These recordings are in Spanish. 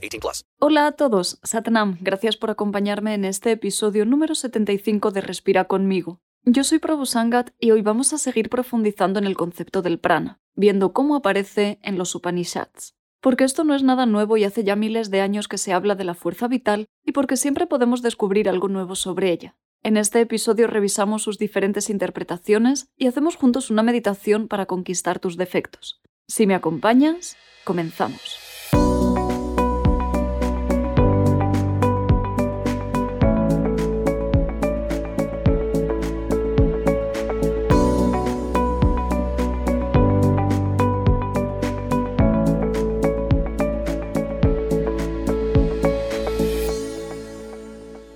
18 plus. Hola a todos, Satnam. Gracias por acompañarme en este episodio número 75 de Respira conmigo. Yo soy Prabhu Sangat y hoy vamos a seguir profundizando en el concepto del prana, viendo cómo aparece en los Upanishads. Porque esto no es nada nuevo y hace ya miles de años que se habla de la fuerza vital y porque siempre podemos descubrir algo nuevo sobre ella. En este episodio revisamos sus diferentes interpretaciones y hacemos juntos una meditación para conquistar tus defectos. Si me acompañas, comenzamos.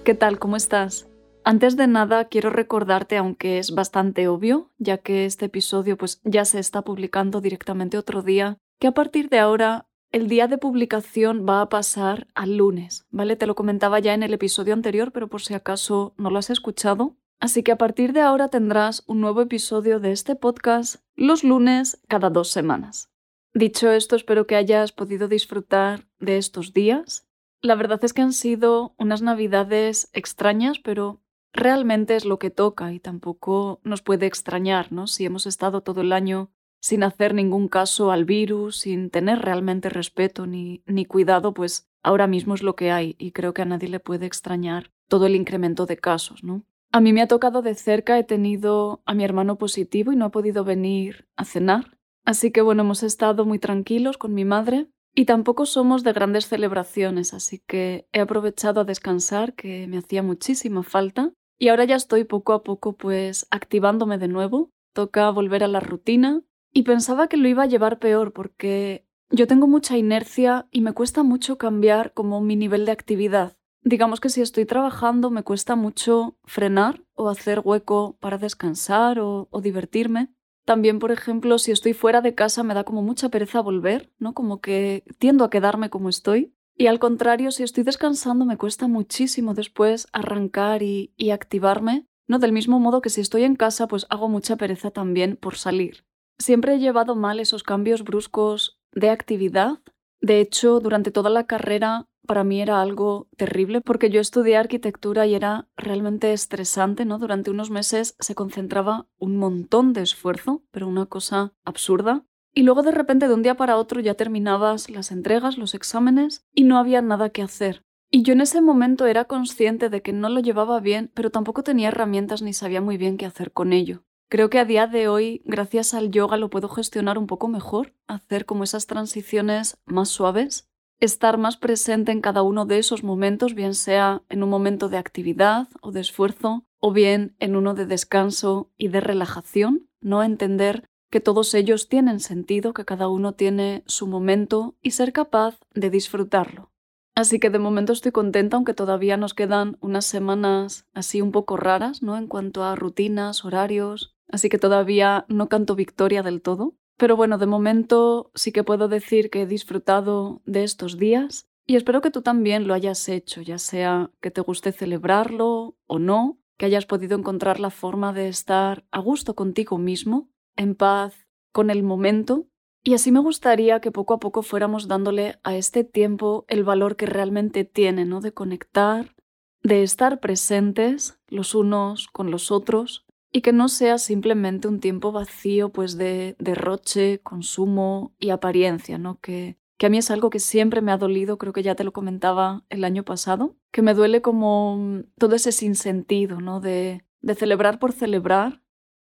¿Qué tal? ¿Cómo estás? Antes de nada, quiero recordarte, aunque es bastante obvio, ya que este episodio pues, ya se está publicando directamente otro día, que a partir de ahora el día de publicación va a pasar al lunes, ¿vale? Te lo comentaba ya en el episodio anterior, pero por si acaso no lo has escuchado. Así que a partir de ahora tendrás un nuevo episodio de este podcast los lunes cada dos semanas. Dicho esto, espero que hayas podido disfrutar de estos días. La verdad es que han sido unas navidades extrañas, pero realmente es lo que toca y tampoco nos puede extrañar, ¿no? Si hemos estado todo el año sin hacer ningún caso al virus, sin tener realmente respeto ni, ni cuidado, pues ahora mismo es lo que hay y creo que a nadie le puede extrañar todo el incremento de casos, ¿no? A mí me ha tocado de cerca, he tenido a mi hermano positivo y no ha podido venir a cenar. Así que bueno, hemos estado muy tranquilos con mi madre y tampoco somos de grandes celebraciones, así que he aprovechado a descansar, que me hacía muchísima falta, y ahora ya estoy poco a poco pues activándome de nuevo, toca volver a la rutina y pensaba que lo iba a llevar peor porque yo tengo mucha inercia y me cuesta mucho cambiar como mi nivel de actividad. Digamos que si estoy trabajando me cuesta mucho frenar o hacer hueco para descansar o, o divertirme. También, por ejemplo, si estoy fuera de casa me da como mucha pereza volver, ¿no? Como que tiendo a quedarme como estoy. Y al contrario, si estoy descansando me cuesta muchísimo después arrancar y, activarme, ¿no? Del mismo modo que si estoy en casa, pues hago mucha pereza también por salir. Siempre he llevado mal esos cambios bruscos de actividad. De hecho, durante toda la carrera para mí era algo terrible porque yo estudié arquitectura y era realmente estresante, ¿no? Durante unos meses se concentraba un montón de esfuerzo, pero una cosa absurda. Y luego de repente de un día para otro ya terminabas las entregas, los exámenes y no había nada que hacer. Y yo en ese momento era consciente de que no lo llevaba bien, pero tampoco tenía herramientas ni sabía muy bien qué hacer con ello. Creo que a día de hoy, gracias al yoga, lo puedo gestionar un poco mejor, hacer como esas transiciones más suaves, estar más presente en cada uno de esos momentos, bien sea en un momento de actividad o de esfuerzo, o bien en uno de descanso y de relajación, no entender que todos ellos tienen sentido, que cada uno tiene su momento y ser capaz de disfrutarlo. Así que de momento estoy contenta, aunque todavía nos quedan unas semanas así un poco raras, ¿no? En cuanto a rutinas, horarios, así que todavía no canto victoria del todo. Pero bueno, de momento sí que puedo decir que he disfrutado de estos días y espero que tú también lo hayas hecho, ya sea que te guste celebrarlo o no, que hayas podido encontrar la forma de estar a gusto contigo mismo en paz con el momento. Y así me gustaría que poco a poco fuéramos dándole a este tiempo el valor que realmente tiene, ¿no? De conectar, de estar presentes los unos con los otros y que no sea simplemente un tiempo vacío pues de derroche, consumo y apariencia, ¿no? Que, que a mí es algo que siempre me ha dolido, creo que ya te lo comentaba el año pasado, que me duele como mm, todo ese sinsentido, ¿no? De, de celebrar por celebrar,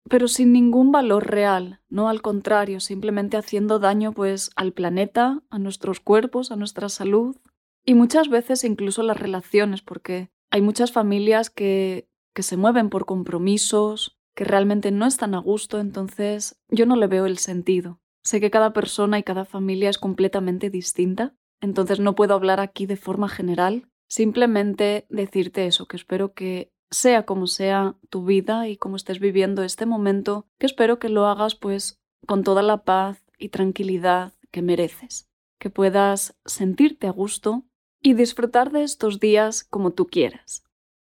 pero sin ningún valor real, no al contrario, simplemente haciendo daño pues al planeta, a nuestros cuerpos, a nuestra salud y muchas veces incluso las relaciones, porque hay muchas familias que, que se mueven por compromisos, que realmente no están a gusto, entonces yo no le veo el sentido. Sé que cada persona y cada familia es completamente distinta, entonces no puedo hablar aquí de forma general, simplemente decirte eso, que espero que sea como sea tu vida y como estés viviendo este momento, que espero que lo hagas pues con toda la paz y tranquilidad que mereces, que puedas sentirte a gusto y disfrutar de estos días como tú quieras.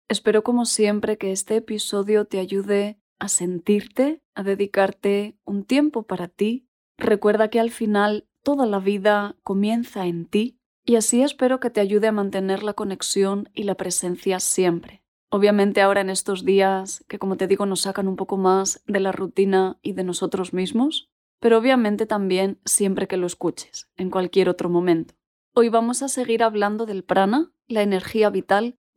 Espero como siempre que este episodio te ayude a sentirte, a dedicarte un tiempo para ti Recuerda que al final toda la vida comienza en ti y así espero que te ayude a mantener la conexión y la presencia siempre. Obviamente ahora en estos días que como te digo nos sacan un poco más de la rutina y de nosotros mismos, pero obviamente también siempre que lo escuches, en cualquier otro momento. Hoy vamos a seguir hablando del prana, la energía vital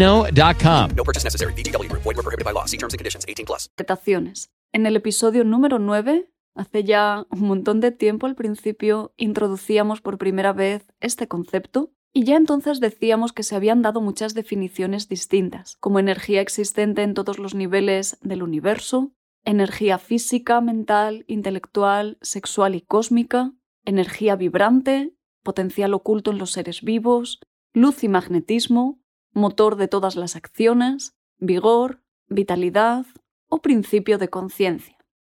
ChumbaCasino.com. No purchase necessary. VGW Group. Void were prohibited by law. See terms and conditions. 18 plus. interpretaciones. En el episodio número 9, hace ya un montón de tiempo al principio, introducíamos por primera vez este concepto y ya entonces decíamos que se habían dado muchas definiciones distintas, como energía existente en todos los niveles del universo, energía física, mental, intelectual, sexual y cósmica, energía vibrante, potencial oculto en los seres vivos, luz y magnetismo, motor de todas las acciones, vigor, vitalidad o principio de conciencia.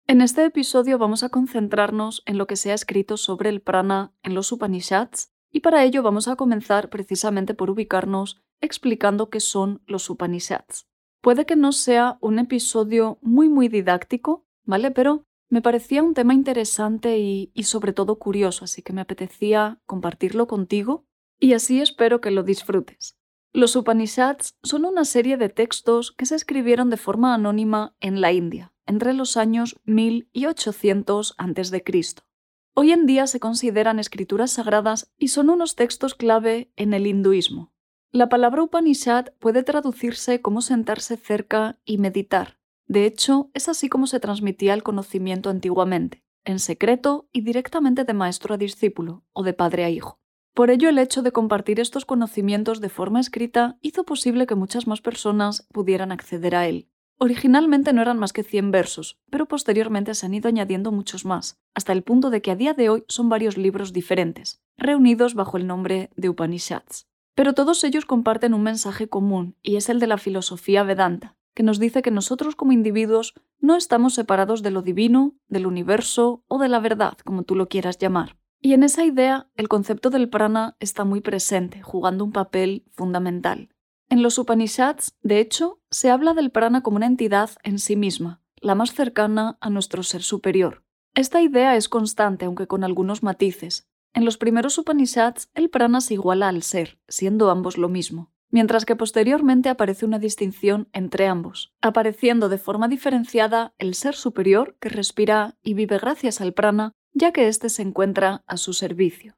En este episodio vamos a concentrarnos en lo que se ha escrito sobre el prana en los Upanishads y para ello vamos a comenzar precisamente por ubicarnos explicando qué son los Upanishads. Puede que no sea un episodio muy muy didáctico, ¿vale? Pero me parecía un tema interesante y, y, sobre todo curioso, así que me apetecía compartirlo contigo y así espero que lo disfrutes. Los Upanishads son una serie de textos que se escribieron de forma anónima en la India, entre los años 1000 y 800 a.C. Hoy en día se consideran escrituras sagradas y son unos textos clave en el hinduismo. La palabra Upanishad puede traducirse como sentarse cerca y meditar. De hecho, es así como se transmitía el conocimiento antiguamente, en secreto y directamente de maestro a discípulo o de padre a hijo. Por ello, el hecho de compartir estos conocimientos de forma escrita hizo posible que muchas más personas pudieran acceder a él. Originalmente no eran más que 100 versos, pero posteriormente se han ido añadiendo muchos más, hasta el punto de que a día de hoy son varios libros diferentes, reunidos bajo el nombre de Upanishads. Pero todos ellos comparten un mensaje común, y es el de la filosofía Vedanta, que nos dice que nosotros como individuos no estamos separados de lo divino, del universo o de la verdad, como tú lo quieras llamar. Y en esa idea, el concepto del prana está muy presente, jugando un papel fundamental. En los Upanishads, de hecho, se habla del prana como una entidad en sí misma, la más cercana a nuestro ser superior. Esta idea es constante, aunque con algunos matices, en los primeros Upanishads, el prana se iguala al ser, siendo ambos lo mismo, mientras que posteriormente aparece una distinción entre ambos, apareciendo de forma diferenciada el ser superior que respira y vive gracias al prana, ya que éste se encuentra a su servicio.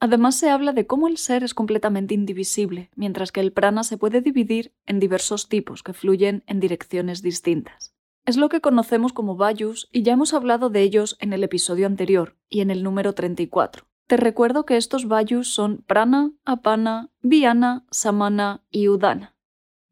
Además se habla de cómo el ser es completamente indivisible, mientras que el prana se puede dividir en diversos tipos que fluyen en direcciones distintas. Es lo que conocemos como vayus y ya hemos hablado de ellos en el episodio anterior y en el número 34. Te recuerdo que estos vayus son prana, apana, viana, samana y udana.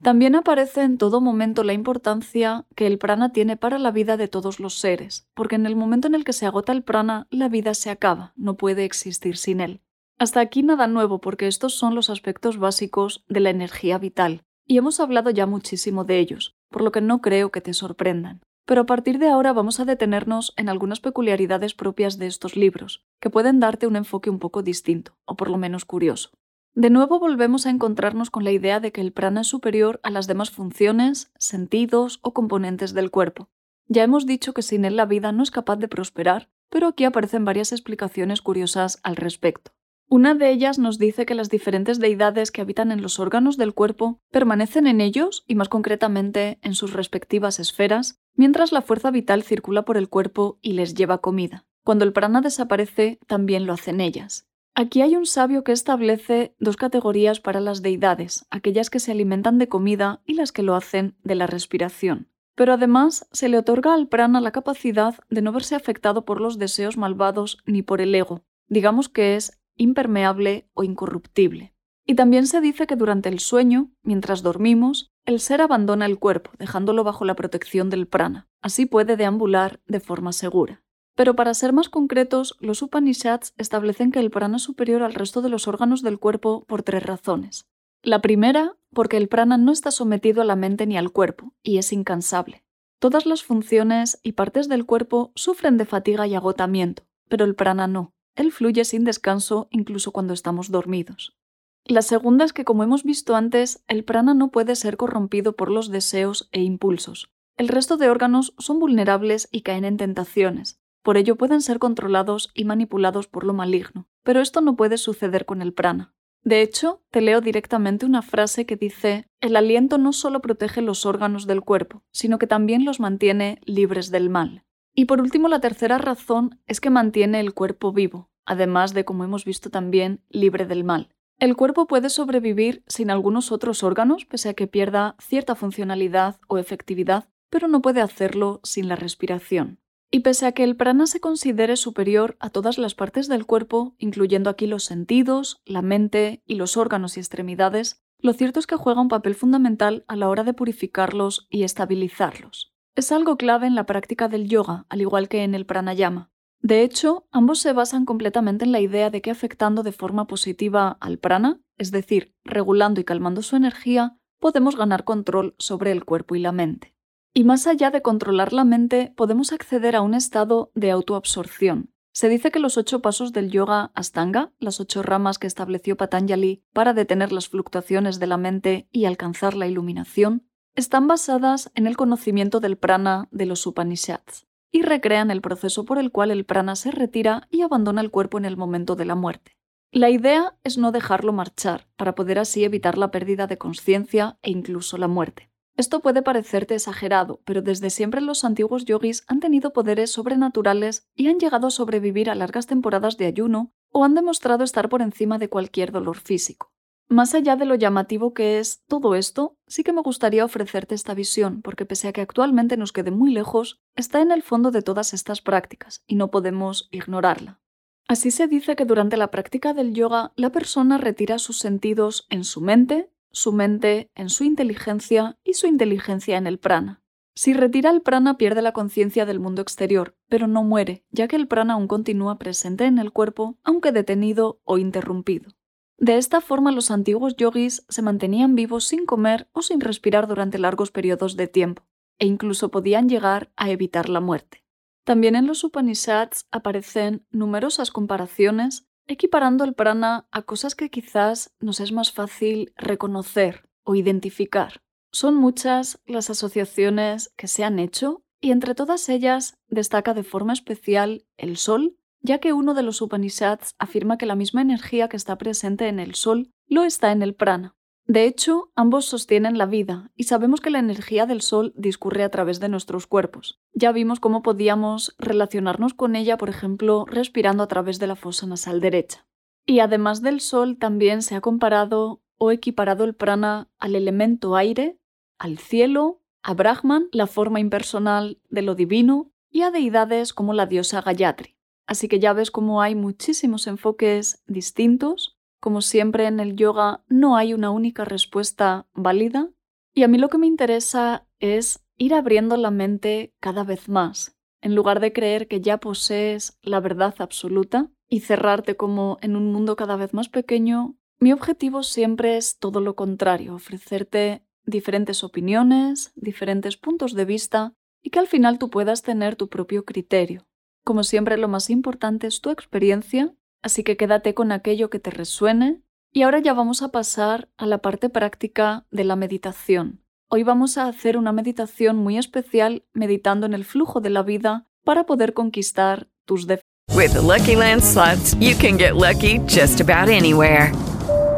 También aparece en todo momento la importancia que el prana tiene para la vida de todos los seres, porque en el momento en el que se agota el prana, la vida se acaba, no puede existir sin él. Hasta aquí nada nuevo, porque estos son los aspectos básicos de la energía vital, y hemos hablado ya muchísimo de ellos, por lo que no creo que te sorprendan. pero a partir de ahora vamos a detenernos en algunas peculiaridades propias de estos libros, que pueden darte un enfoque un poco distinto, o por lo menos curioso. De nuevo volvemos a encontrarnos con la idea de que el prana es superior a las demás funciones, sentidos o componentes del cuerpo. Ya hemos dicho que sin él la vida no es capaz de prosperar, pero aquí aparecen varias explicaciones curiosas al respecto. Una de ellas nos dice que las diferentes deidades que habitan en los órganos del cuerpo permanecen en ellos y más concretamente en sus respectivas esferas, mientras la fuerza vital circula por el cuerpo y les lleva comida. Cuando el prana desaparece, también lo hacen ellas. Aquí hay un sabio que establece dos categorías para las deidades, aquellas que se alimentan de comida y las que lo hacen de la respiración. Pero además se le otorga al prana la capacidad de no verse afectado por los deseos malvados ni por el ego, digamos que es impermeable o incorruptible. Y también se dice que durante el sueño, mientras dormimos, el ser abandona el cuerpo, dejándolo bajo la protección del prana. Así puede deambular de forma segura. Pero para ser más concretos, los Upanishads establecen que el prana es superior al resto de los órganos del cuerpo por tres razones. La primera, porque el prana no está sometido a la mente ni al cuerpo, y es incansable. Todas las funciones y partes del cuerpo sufren de fatiga y agotamiento, pero el prana no. Él fluye sin descanso incluso cuando estamos dormidos. La segunda es que, como hemos visto antes, el prana no puede ser corrompido por los deseos e impulsos. El resto de órganos son vulnerables y caen en tentaciones, por ello pueden ser controlados y manipulados por lo maligno, pero esto no puede suceder con el prana. De hecho, te leo directamente una frase que dice, el aliento no solo protege los órganos del cuerpo, sino que también los mantiene libres del mal. Y por último, la tercera razón es que mantiene el cuerpo vivo, además de, como hemos visto también, libre del mal. El cuerpo puede sobrevivir sin algunos otros órganos, pese a que pierda cierta funcionalidad o efectividad, pero no puede hacerlo sin la respiración. Y pese a que el prana se considere superior a todas las partes del cuerpo, incluyendo aquí los sentidos, la mente y los órganos y extremidades, lo cierto es que juega un papel fundamental a la hora de purificarlos y estabilizarlos. Es algo clave en la práctica del yoga, al igual que en el pranayama. De hecho, ambos se basan completamente en la idea de que afectando de forma positiva al prana, es decir, regulando y calmando su energía, podemos ganar control sobre el cuerpo y la mente. Y más allá de controlar la mente, podemos acceder a un estado de autoabsorción. Se dice que los ocho pasos del yoga Astanga, las ocho ramas que estableció Patanjali para detener las fluctuaciones de la mente y alcanzar la iluminación, están basadas en el conocimiento del prana de los Upanishads y recrean el proceso por el cual el prana se retira y abandona el cuerpo en el momento de la muerte. La idea es no dejarlo marchar, para poder así evitar la pérdida de conciencia e incluso la muerte. Esto puede parecerte exagerado, pero desde siempre los antiguos yogis han tenido poderes sobrenaturales y han llegado a sobrevivir a largas temporadas de ayuno o han demostrado estar por encima de cualquier dolor físico. Más allá de lo llamativo que es todo esto, sí que me gustaría ofrecerte esta visión, porque pese a que actualmente nos quede muy lejos, está en el fondo de todas estas prácticas y no podemos ignorarla. Así se dice que durante la práctica del yoga la persona retira sus sentidos en su mente, su mente en su inteligencia y su inteligencia en el prana. Si retira el prana pierde la conciencia del mundo exterior, pero no muere, ya que el prana aún continúa presente en el cuerpo, aunque detenido o interrumpido. De esta forma los antiguos yogis se mantenían vivos sin comer o sin respirar durante largos periodos de tiempo, e incluso podían llegar a evitar la muerte. También en los Upanishads aparecen numerosas comparaciones equiparando el prana a cosas que quizás nos es más fácil reconocer o identificar. Son muchas las asociaciones que se han hecho y entre todas ellas destaca de forma especial el sol, ya que uno de los Upanishads afirma que la misma energía que está presente en el sol lo está en el prana. De hecho, ambos sostienen la vida y sabemos que la energía del Sol discurre a través de nuestros cuerpos. Ya vimos cómo podíamos relacionarnos con ella, por ejemplo, respirando a través de la fosa nasal derecha. Y además del Sol también se ha comparado o equiparado el prana al elemento aire, al cielo, a Brahman, la forma impersonal de lo divino, y a deidades como la diosa Gayatri. Así que ya ves cómo hay muchísimos enfoques distintos como siempre en el yoga, no hay una única respuesta válida. Y a mí lo que me interesa es ir abriendo la mente cada vez más, en lugar de creer que ya posees la verdad absoluta y cerrarte como en un mundo cada vez más pequeño. Mi objetivo siempre es todo lo contrario, ofrecerte diferentes opiniones, diferentes puntos de vista y que al final tú puedas tener tu propio criterio. Como siempre, lo más importante es tu experiencia, así que quédate con aquello que te resuene. Y ahora ya vamos a pasar a la parte práctica de la meditación. Hoy vamos a hacer una meditación muy especial meditando en el flujo de la vida para poder conquistar tus defectos.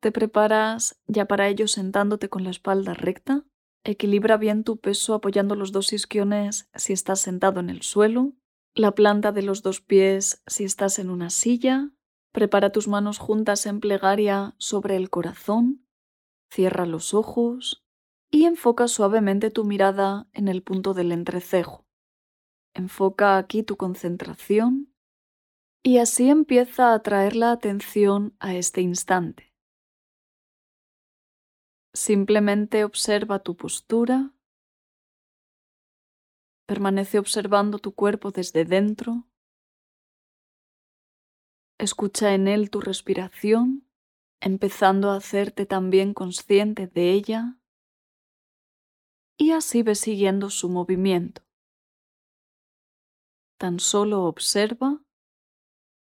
Te preparas ya para ello sentándote con la espalda recta. Equilibra bien tu peso apoyando los dos isquiones si estás sentado en el suelo. La planta de los dos pies si estás en una silla. Prepara tus manos juntas en plegaria sobre el corazón. Cierra los ojos y enfoca suavemente tu mirada en el punto del entrecejo. Enfoca aquí tu concentración y así empieza a traer la atención a este instante. Simplemente observa tu postura. Permanece observando tu cuerpo desde dentro. Escucha en él tu respiración, empezando a hacerte también consciente de ella. Y así ve siguiendo su movimiento. Tan solo observa,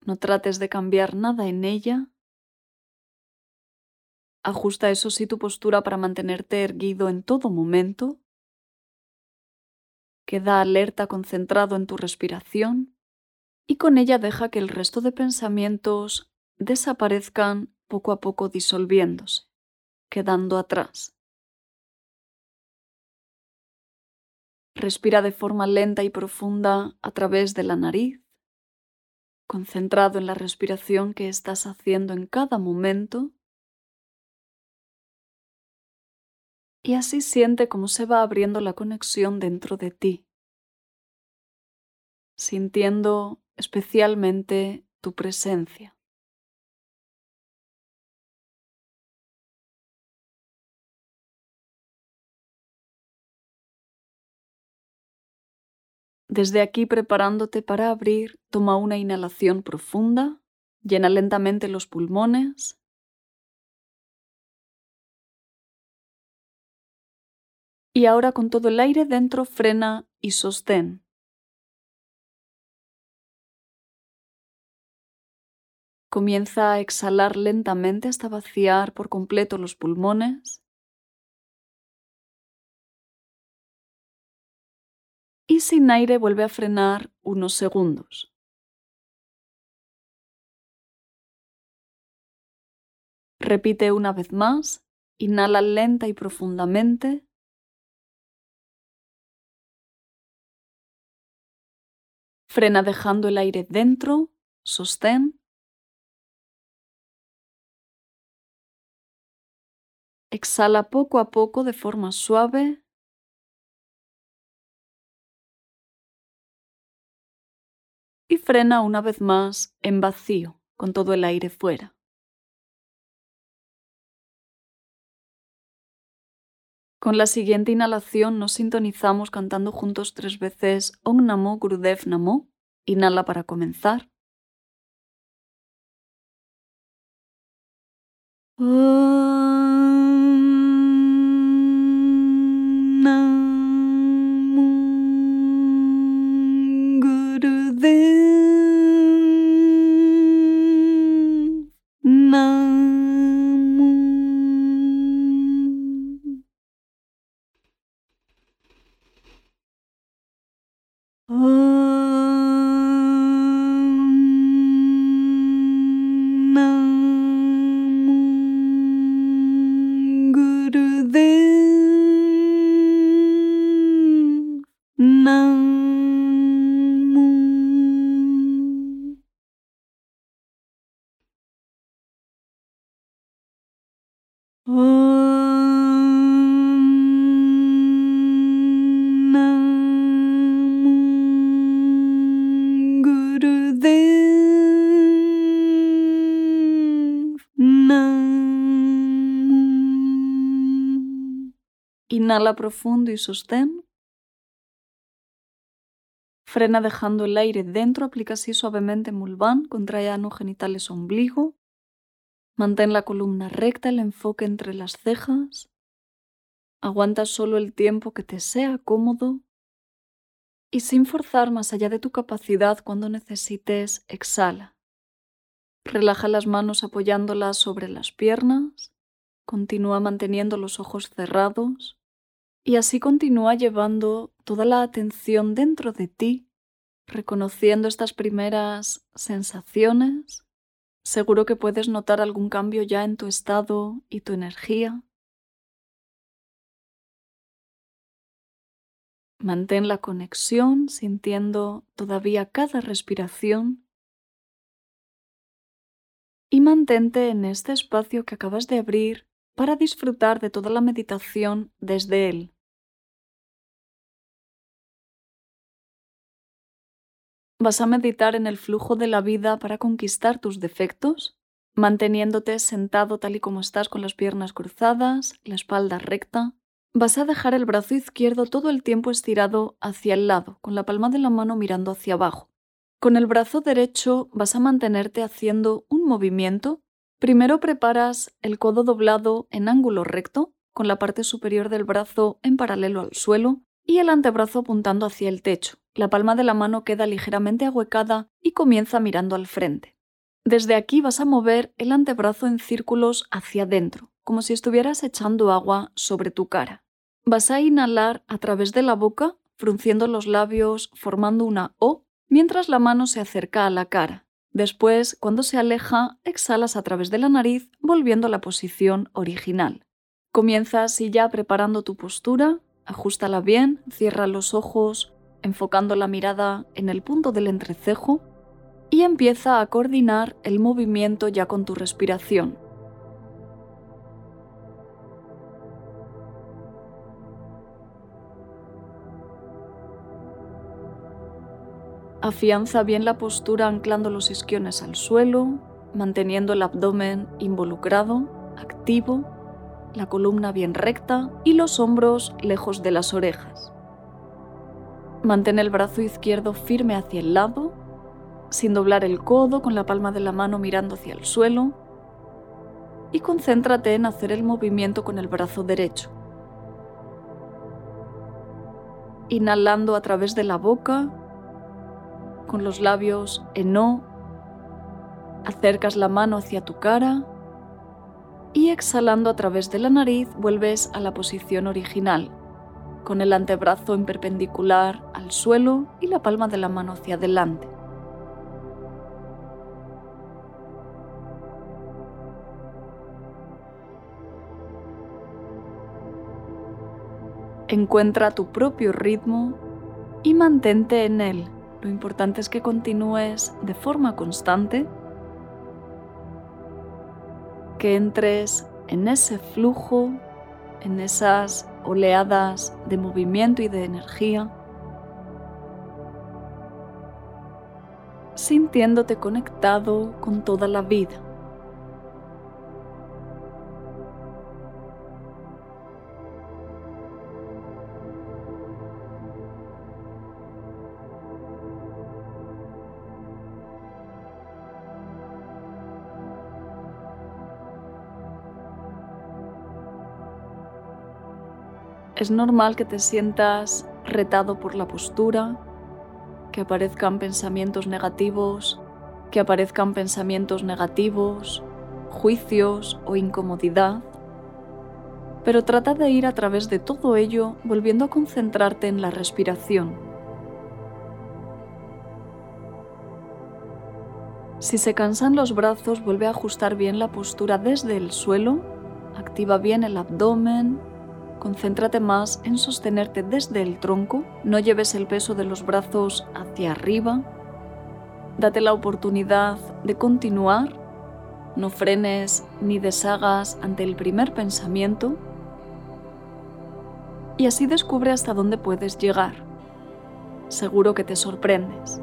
no trates de cambiar nada en ella Ajusta eso sí tu postura para mantenerte erguido en todo momento. Queda alerta concentrado en tu respiración y con ella deja que el resto de pensamientos desaparezcan poco a poco disolviéndose, quedando atrás. Respira de forma lenta y profunda a través de la nariz, concentrado en la respiración que estás haciendo en cada momento y así siente cómo se va abriendo la conexión dentro de ti, sintiendo especialmente tu presencia. Desde aquí preparándote para abrir, toma una inhalación profunda, llena lentamente los pulmones y ahora con todo el aire dentro frena y sostén. Comienza a exhalar lentamente hasta vaciar por completo los pulmones. Y sin aire vuelve a frenar unos segundos. Repite una vez más, inhala lenta y profundamente. Frena dejando el aire dentro, sostén. Exhala poco a poco de forma suave. Y frena una vez más en vacío, con todo el aire fuera. Con la siguiente inhalación nos sintonizamos cantando juntos tres veces Om Namo Gurudev Namo. Inhala para comenzar. Gurudev Inhala profundo y sostén. Frena dejando el aire dentro, aplica así suavemente mulván, contrae ano genitales ombligo. Mantén la columna recta, el enfoque entre las cejas. Aguanta solo el tiempo que te sea cómodo y sin forzar más allá de tu capacidad cuando necesites, exhala. Relaja las manos apoyándolas sobre las piernas, continúa manteniendo los ojos cerrados y así continúa llevando toda la atención dentro de ti, reconociendo estas primeras sensaciones. Seguro que puedes notar algún cambio ya en tu estado y tu energía. Mantén la conexión sintiendo todavía cada respiración y mantente en este espacio que acabas de abrir para disfrutar de toda la meditación desde él. ¿Vas a meditar en el flujo de la vida para conquistar tus defectos? Manteniéndote sentado tal y como estás con las piernas cruzadas, la espalda recta, Vas a dejar el brazo izquierdo todo el tiempo estirado hacia el lado, con la palma de la mano mirando hacia abajo. Con el brazo derecho vas a mantenerte haciendo un movimiento. Primero preparas el codo doblado en ángulo recto, con la parte superior del brazo en paralelo al suelo y el antebrazo apuntando hacia el techo. La palma de la mano queda ligeramente ahuecada y comienza mirando al frente. Desde aquí vas a mover el antebrazo en círculos hacia adentro, como si estuvieras echando agua sobre tu cara. Vas a inhalar a través de la boca, frunciendo los labios, formando una O, mientras la mano se acerca a la cara. Después, cuando se aleja, exhalas a través de la nariz, volviendo a la posición original. Comienza así ya preparando tu postura, ajustala bien, cierra los ojos, enfocando la mirada en el punto del entrecejo y empieza a coordinar el movimiento ya con tu respiración. Afianza bien la postura anclando los isquiones al suelo, manteniendo el abdomen involucrado, activo, la columna bien recta y los hombros lejos de las orejas. Mantén el brazo izquierdo firme hacia el lado, sin doblar el codo con la palma de la mano mirando hacia el suelo y concéntrate en hacer el movimiento con el brazo derecho. Inhalando a través de la boca, con los labios en no, acercas la mano hacia tu cara y exhalando a través de la nariz vuelves a la posición original, con el antebrazo en perpendicular al suelo y la palma de la mano hacia adelante. Encuentra tu propio ritmo y mantente en él lo importante es que continúes de forma constante, que entres en ese flujo, en esas oleadas de movimiento y de energía, sintiéndote conectado con toda la vida. Es normal que te sientas retado por la postura, que aparezcan pensamientos negativos, que aparezcan pensamientos negativos, juicios o incomodidad, pero trata de ir a través de todo ello volviendo a concentrarte en la respiración. Si se cansan los brazos, vuelve a ajustar bien la postura desde el suelo, activa bien el abdomen, Concéntrate más en sostenerte desde el tronco, no lleves el peso de los brazos hacia arriba. Date la oportunidad de continuar, no frenes ni deshagas ante el primer pensamiento y así descubre hasta dónde puedes llegar. Seguro que te sorprendes.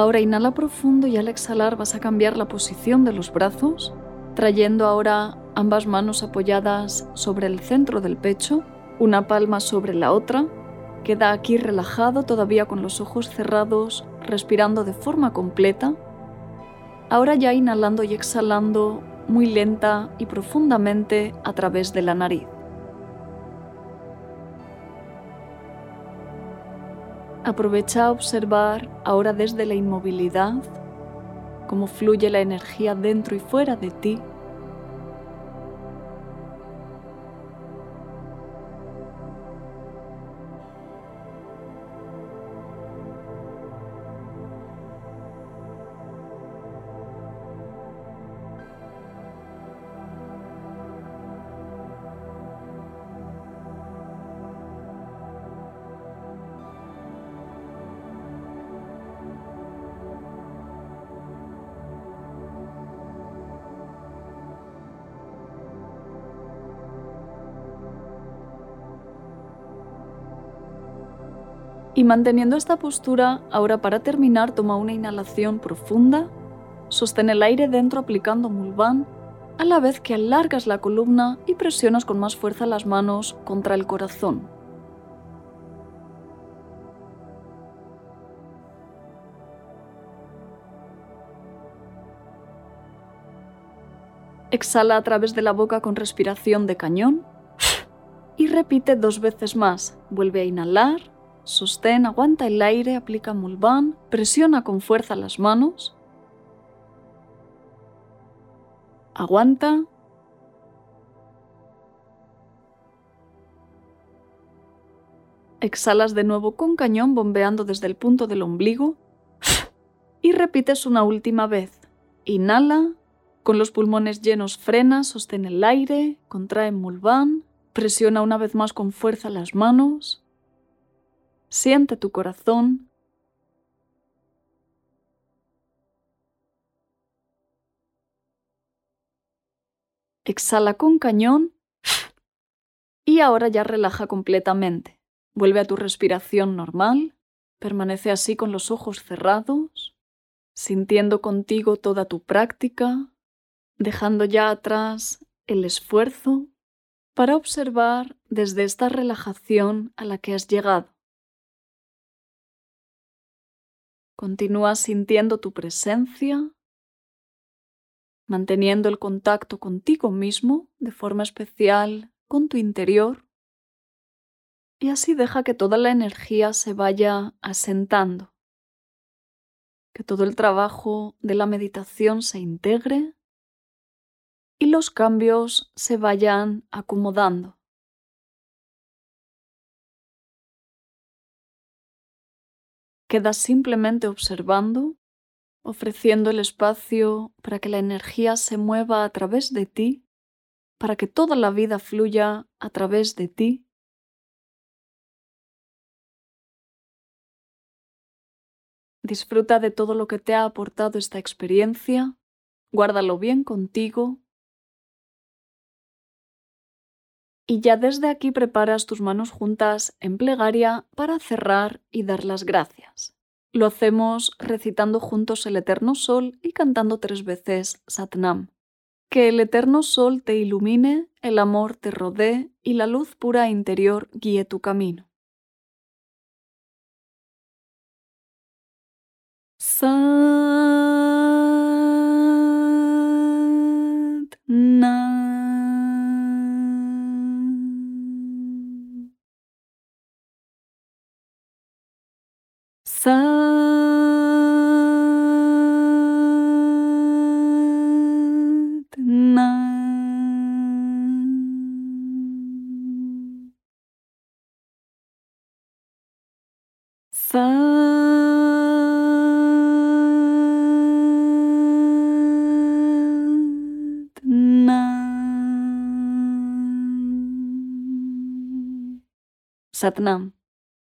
Ahora inhala profundo y al exhalar vas a cambiar la posición de los brazos, trayendo ahora ambas manos apoyadas sobre el centro del pecho, una palma sobre la otra. Queda aquí relajado, todavía con los ojos cerrados, respirando de forma completa. Ahora ya inhalando y exhalando muy lenta y profundamente a través de la nariz. Aprovecha a observar ahora desde la inmovilidad cómo fluye la energía dentro y fuera de ti Y manteniendo esta postura, ahora para terminar toma una inhalación profunda, sostén el aire dentro aplicando mulván, a la vez que alargas la columna y presionas con más fuerza las manos contra el corazón. Exhala a través de la boca con respiración de cañón y repite dos veces más. Vuelve a inhalar Sostén, aguanta el aire, aplica mulván, presiona con fuerza las manos. Aguanta. Exhalas de nuevo con cañón bombeando desde el punto del ombligo. Y repites una última vez. Inhala. Con los pulmones llenos frena, sostén el aire, contrae mulván, presiona una vez más con fuerza las manos. Siente tu corazón. Exhala con cañón. Y ahora ya relaja completamente. Vuelve a tu respiración normal. Permanece así con los ojos cerrados, sintiendo contigo toda tu práctica, dejando ya atrás el esfuerzo para observar desde esta relajación a la que has llegado. Continúa sintiendo tu presencia, manteniendo el contacto contigo mismo de forma especial con tu interior y así deja que toda la energía se vaya asentando, que todo el trabajo de la meditación se integre y los cambios se vayan acomodando. Quedas simplemente observando, ofreciendo el espacio para que la energía se mueva a través de ti, para que toda la vida fluya a través de ti. Disfruta de todo lo que te ha aportado esta experiencia, guárdalo bien contigo y ya desde aquí preparas tus manos juntas en plegaria para cerrar y dar las gracias. Lo hacemos recitando juntos el Eterno Sol y cantando tres veces Satnam. Que el Eterno Sol te ilumine, el amor te rodee y la luz pura interior guíe tu camino. Satnam.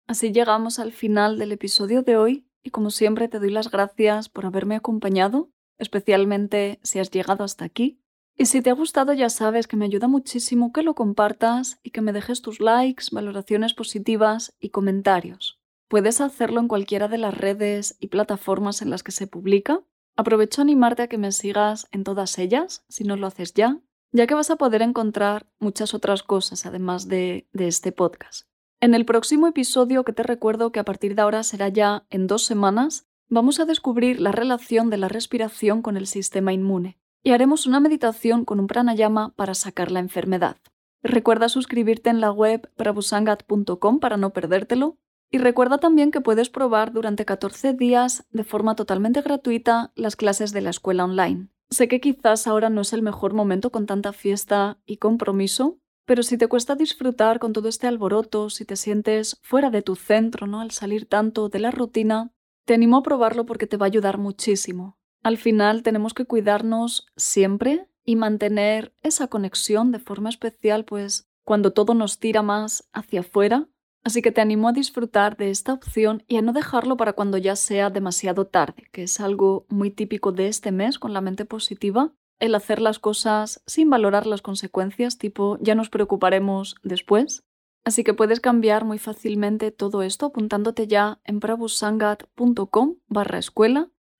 Así llegamos al final del episodio de hoy y como siempre te doy las gracias por haberme acompañado, especialmente si has llegado hasta aquí. Y si te ha gustado ya sabes que me ayuda muchísimo que lo compartas y que me dejes tus likes, valoraciones positivas y comentarios. Puedes hacerlo en cualquiera de las redes y plataformas en las que se publica. Aprovecho animarte a que me sigas en todas ellas, si no lo haces ya, ya que vas a poder encontrar muchas otras cosas además de, de este podcast. En el próximo episodio, que te recuerdo que a partir de ahora será ya en dos semanas, vamos a descubrir la relación de la respiración con el sistema inmune y haremos una meditación con un pranayama para sacar la enfermedad. Recuerda suscribirte en la web prabusangat.com para no perdértelo y recuerda también que puedes probar durante 14 días de forma totalmente gratuita las clases de la escuela online. Sé que quizás ahora no es el mejor momento con tanta fiesta y compromiso, pero si te cuesta disfrutar con todo este alboroto, si te sientes fuera de tu centro, ¿no? Al salir tanto de la rutina, te animo a probarlo porque te va a ayudar muchísimo. Al final tenemos que cuidarnos siempre y mantener esa conexión de forma especial, pues cuando todo nos tira más hacia afuera, Así que te animo a disfrutar de esta opción y a no dejarlo para cuando ya sea demasiado tarde, que es algo muy típico de este mes con la mente positiva, el hacer las cosas sin valorar las consecuencias, tipo ya nos preocuparemos después. Así que puedes cambiar muy fácilmente todo esto apuntándote ya en prabusangat.com barra.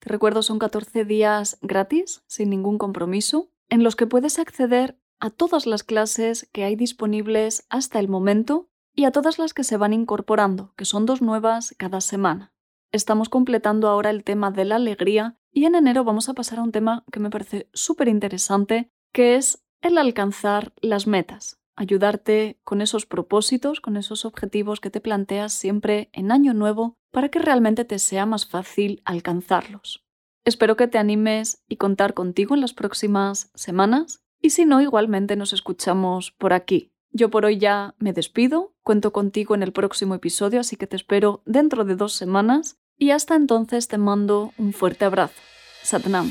Te recuerdo son 14 días gratis, sin ningún compromiso, en los que puedes acceder a todas las clases que hay disponibles hasta el momento y a todas las que se van incorporando, que son dos nuevas cada semana. Estamos completando ahora el tema de la alegría y en enero vamos a pasar a un tema que me parece súper interesante, que es el alcanzar las metas, ayudarte con esos propósitos, con esos objetivos que te planteas siempre en año nuevo para que realmente te sea más fácil alcanzarlos. Espero que te animes y contar contigo en las próximas semanas y si no, igualmente nos escuchamos por aquí, yo por hoy ya me despido, cuento contigo en el próximo episodio, así que te espero dentro de dos semanas y hasta entonces te mando un fuerte abrazo. Satnam.